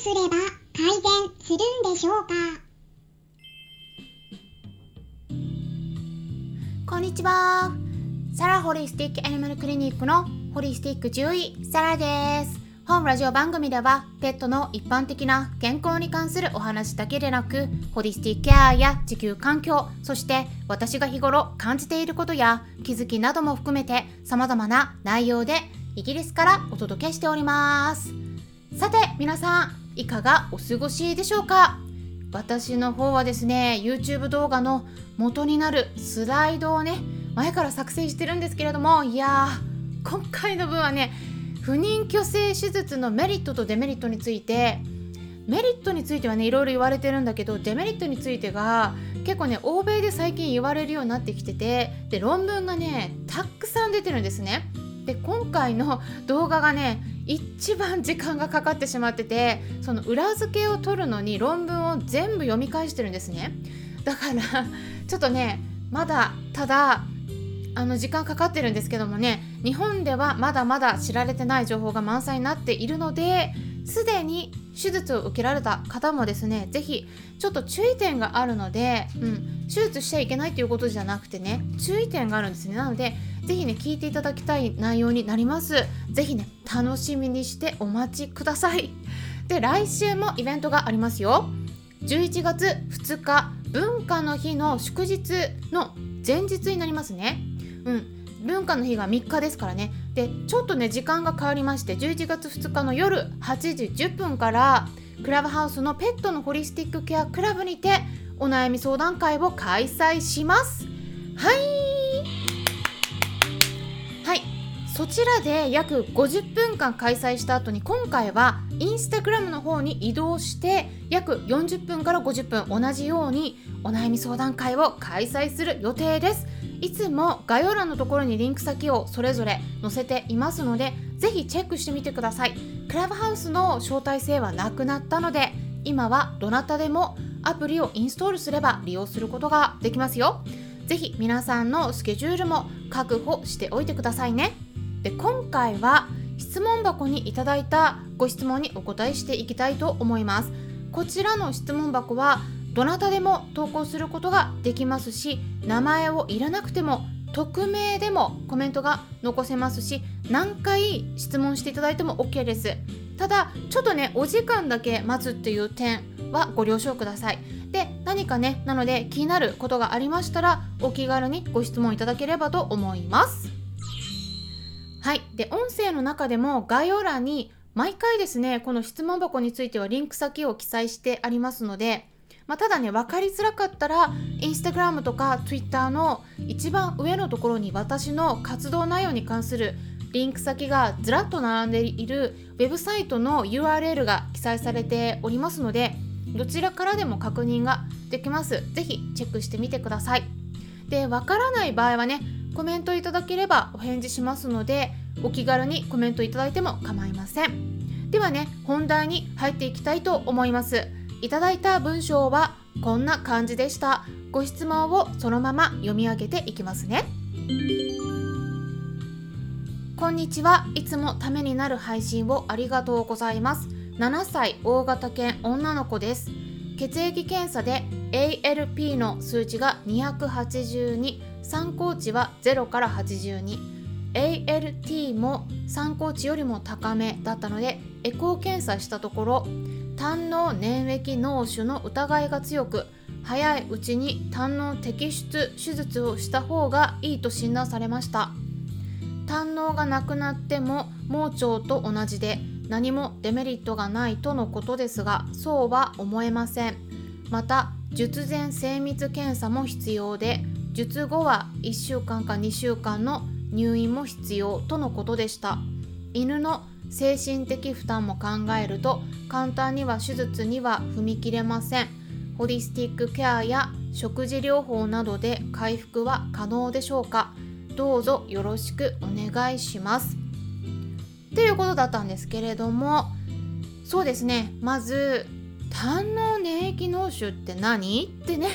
すれば改善するんでしょうか？こんにちは。サラホリスティックアニマルクリニックのホリスティック獣医サラです。本ラジオ番組ではペットの一般的な健康に関するお話だけでなくホリスティックケアや地球環境そして私が日頃感じていることや気づきなども含めて様々な内容でイギリスからお届けしております。さて皆さんいかがお過ごしでしょうか？私の方はですね YouTube 動画の元になるスライドをね前から作成してるんですけれどもいやー今回の分はね不妊去勢手術のメリットとデメリットについてメリットについてはねいろいろ言われてるんだけどデメリットについてが結構ね欧米で最近言われるようになってきててで論文がねたくさん出てるんですね。で今回の動画がね一番時間がかかってしまっててその裏付けを取るのに論文を全部読み返してるんですね。だからちょっとねまだただあの時間かかってるんですけどもね日本ではまだまだ知られてない情報が満載になっているのですでに手術を受けられた方もですね是非ちょっと注意点があるので、うん、手術しちゃいけないっていうことじゃなくてね注意点があるんですね。なので是非ね聞いていただきたい内容になります。是非ね楽しみにしてお待ちください。で来週もイベントがありますよ。11月2日文化の日の祝日の前日になりますね。うん。文化の日が3日ですからね。でちょっとね時間が変わりまして11月2日の夜8時10分からクラブハウスのペットのホリスティックケアクラブにてお悩み相談会を開催します。はい。そちらで約50分間開催した後に今回はインスタグラムの方に移動して約40分から50分同じようにお悩み相談会を開催する予定です。いつも概要欄のところにリンク先をそれぞれ載せていますのでぜひチェックしてみてください。クラブハウスの招待制はなくなったので今はどなたでもアプリをインストールすれば利用することができますよ。ぜひ皆さんのスケジュールも確保しておいてくださいね。で今回は質問箱にいただいたご質問にお答えしていきたいと思います。こちらの質問箱はどなたでも投稿することができますし名前をいらなくても匿名でもコメントが残せますし何回質問していただいても OK です。ただちょっとねお時間だけ待つっていう点はご了承ください。で何かねなので気になることがありましたらお気軽にご質問いただければと思います。はいで音声の中でも概要欄に毎回ですねこの質問箱についてはリンク先を記載してありますのでまあ、ただね分かりづらかったらインスタグラムとか Twitter の一番上のところに私の活動内容に関するリンク先がずらっと並んでいるウェブサイトの URL が記載されておりますのでどちらからでも確認ができます。ぜひチェックしてみてください。で、わからない場合はね、コメントいただければお返事しますので、お気軽にコメントいただいても構いません。ではね、本題に入っていきたいと思います。いただいた文章はこんな感じでした。ご質問をそのまま読み上げていきますね。こんにちは。いつもためになる配信をありがとうございます。7歳大型犬女の子です。血液検査で ALP の数値が282参考値は0から82 ALT も参考値よりも高めだったのでエコー検査したところ胆の粘液脳腫の疑いが強く早いうちに胆の摘出手術をした方がいいと診断されました。胆のがなくなっても盲腸と同じで何もデメリットがないとのことですがそうは思えません。また術前精密検査も必要で術後は1週間か2週間の入院も必要とのことでした。犬の精神的負担も考えると簡単には手術には踏み切れません。ホリスティックケアや食事療法などで回復は可能でしょうか。どうぞよろしくお願いします。っていうことだったんですけれどもそうですね。まず胆の粘液脳腫って何？ってね。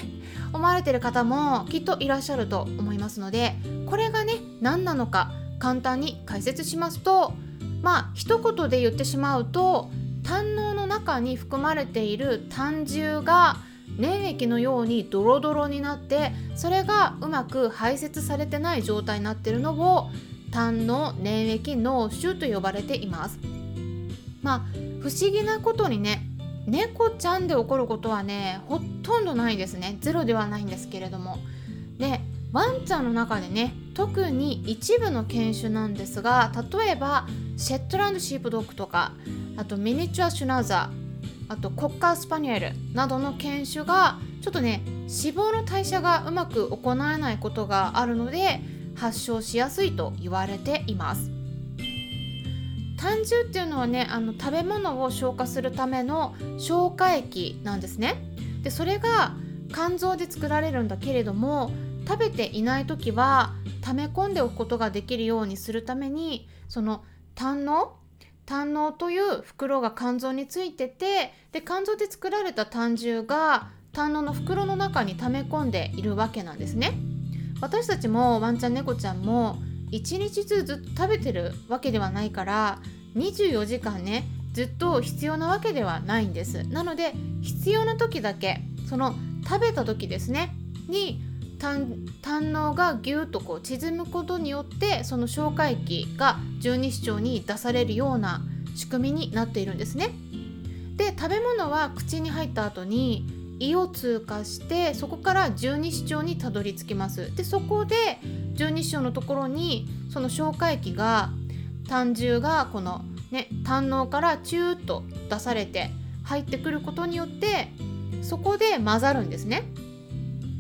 思われてる方もきっといらっしゃると思いますのでこれがね何なのか簡単に解説しますとまあ一言で言ってしまうと胆のの中に含まれている胆汁が粘液のようにドロドロになってそれがうまく排泄されてない状態になっているのを胆の粘液脳腫と呼ばれています。まあ不思議なことにね猫ちゃんで起こることはねほとんどないですね。ゼロではないんですけれども。でワンちゃんの中でね特に一部の犬種なんですが例えばシェットランドシープドッグとかあとミニチュアシュナザーあとコッカースパニエルなどの犬種がちょっとね脂肪の代謝がうまく行えないことがあるので発症しやすいと言われています。胆汁っていうのはねあの食べ物を消化するための消化液なんですね。でそれが肝臓で作られるんだけれども食べていない時は溜め込んでおくことができるようにするためにその胆の胆のという袋が肝臓についててで肝臓で作られた胆汁が胆のの袋の中に溜め込んでいるわけなんですね。私たちもワンちゃん猫ちゃんも1日中ずっと食べてるわけではないから24時間ねずっと必要なわけではないんですなので必要な時だけその食べた時ですねに胆のがぎゅっとこう縮むことによってその消化液が十二指腸に出されるような仕組みになっているんですね。で食べ物は口に入った後に胃を通過してそこから十二指腸にたどり着きます。でそこで十二指腸のところにその消化液が胆汁がこのね胆のからチューッと出されて入ってくることによってそこで混ざるんですね。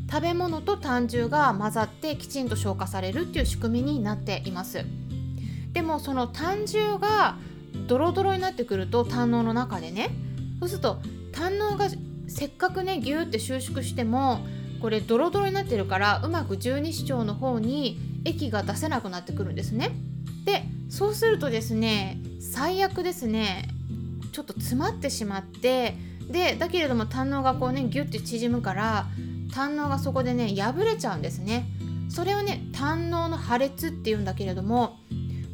食べ物と胆汁が混ざってきちんと消化されるっていう仕組みになっていますでもその胆汁がドロドロになってくると胆のの中でねそうすると胆のがせっかくねギューって収縮してもこれドロドロになってるからうまく十二指腸の方に液が出せなくなってくるんですね。でそうするとですね最悪ですねちょっと詰まってしまってでだけれども胆のがこうねギュッて縮むから胆のがそこでね破れちゃうんですね。それをね胆のの破裂っていうんだけれども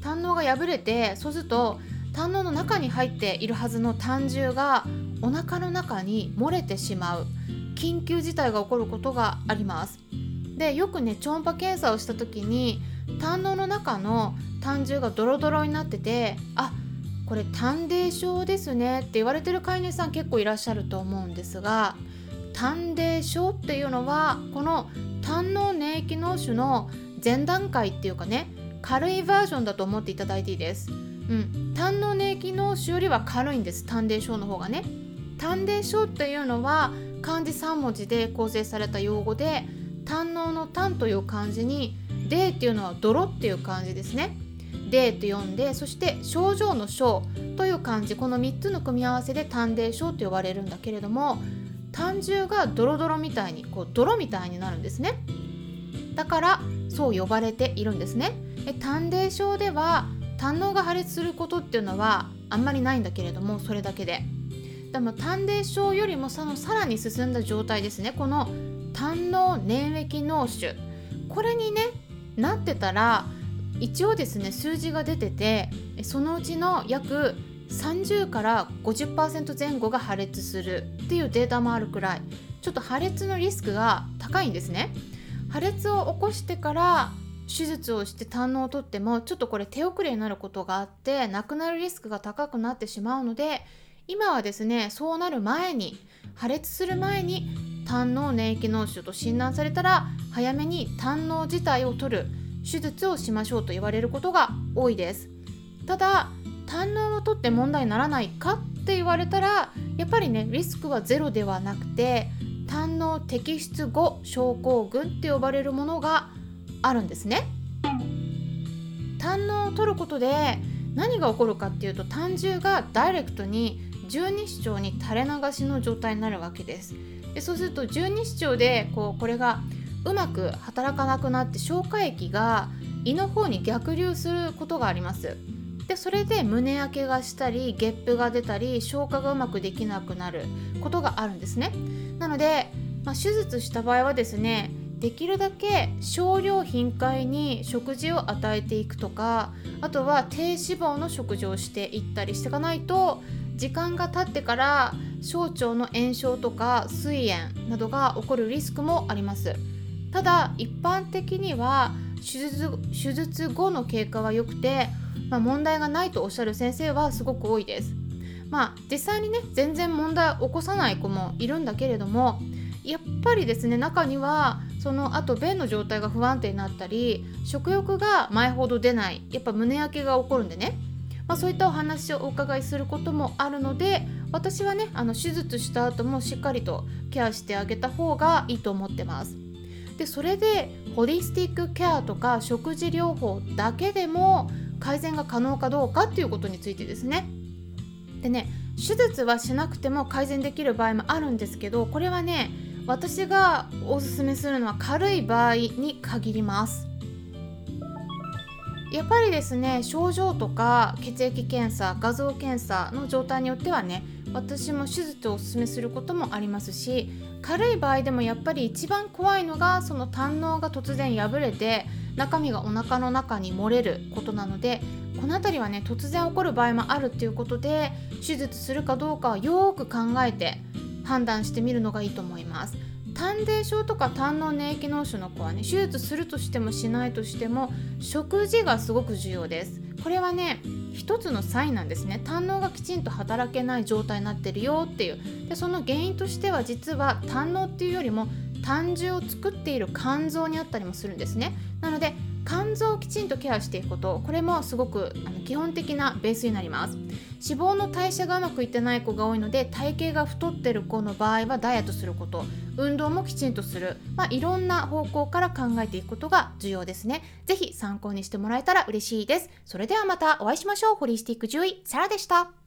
胆のが破れてそうすると胆のの中に入っているはずの胆汁がお腹の中に漏れてしまう。緊急事態が起こることがありますでよくね超音波検査をした時に胆のの中の胆汁がドロドロになっててあこれ胆泥症ですねって言われてる飼い主さん結構いらっしゃると思うんですが胆泥症っていうのはこの胆の粘液脳腫の前段階っていうかね軽いバージョンだと思っていただいていいです。うん、胆の粘液脳腫よりは軽いんです胆泥症の方がね。胆泥症っていうのは漢字3文字で構成された用語で胆のの胆という漢字に泥っていうのは泥っていう漢字ですね。泥と読んでそして症状の症という漢字この3つの組み合わせで胆泥症と呼ばれるんだけれども胆汁がドロドロみたいにこう泥みたいになるんですね。だからそう呼ばれているんですね。胆泥症では胆のが破裂することっていうのはあんまりないんだけれどもそれだけで。でも胆泥症よりもそのさらに進んだ状態ですね。この胆の粘液脳腫。これにねなってたら一応ですね数字が出ててそのうちの約30から50%前後が破裂するっていうデータもあるくらい。ちょっと破裂のリスクが高いんですね。破裂を起こしてから手術をして胆のを取ってもちょっとこれ手遅れになることがあって亡くなるリスクが高くなってしまうので今はですねそうなる前に破裂する前に胆の粘液脳腫と診断されたら早めに胆の自体を取る手術をしましょうと言われることが多いですただ胆のを取って問題にならないかって言われたらやっぱりねリスクはゼロではなくて胆の摘出後症候群って呼ばれるものがあるんですね。胆のを取ることで何が起こるかっていうと胆汁がダイレクトに十二指腸に垂れ流しの状態になるわけです。でそうすると十二指腸でこうこれがうまく働かなくなって消化液が胃の方に逆流することがあります。でそれで胸焼けがしたりゲップが出たり消化がうまくできなくなることがあるんですねなので、まあ、手術した場合はですねできるだけ少量頻回に食事を与えていくとかあとは低脂肪の食事をしていったりしていかないと時間が経ってから小腸の炎症とか膵炎などが起こるリスクもあります。ただ一般的には手術手術後の経過は良くて、まあ、問題がないとおっしゃる先生はすごく多いです。まあ実際にね全然問題を起こさない子もいるんだけれどもやっぱりですね中にはその後便の状態が不安定になったり食欲が前ほど出ないやっぱ胸焼けが起こるんでね、まあ、そういったお話をお伺いすることもあるので私はねあの手術した後もしっかりとケアしてあげた方がいいと思ってます。でそれでホリスティックケアとか食事療法だけでも改善が可能かどうかっていうことについてですね。でね手術はしなくても改善できる場合もあるんですけどこれはね私がおすすめするのは軽い場合に限りますやっぱりですね症状とか血液検査画像検査の状態によってはね私も手術をおすすめすることもありますし軽い場合でもやっぱり一番怖いのがその胆のが突然破れて中身がお腹の中に漏れることなのでこの辺りはね突然起こる場合もあるっていうことで手術するかどうかはよーく考えて判断してみるのがいいと思います。胆泥症とか胆の粘液脳腫の子はね手術するとしてもしないとしても食事がすごく重要です。これはね一つのサインなんですね。胆のがきちんと働けない状態になってるよっていう。でその原因としては実は胆のっていうよりも胆汁を作っている肝臓にあったりもするんですね。なので肝臓をきちんとケアしていくことこれもすごくあの基本的なベースになります。脂肪の代謝がうまくいってない子が多いので体型が太ってる子の場合はダイエットすること。運動もきちんとする、まあ、いろんな方向から考えていくことが重要ですね。是非参考にしてもらえたら嬉しいです。それではまたお会いしましょう。ホリスティック獣医サラでした。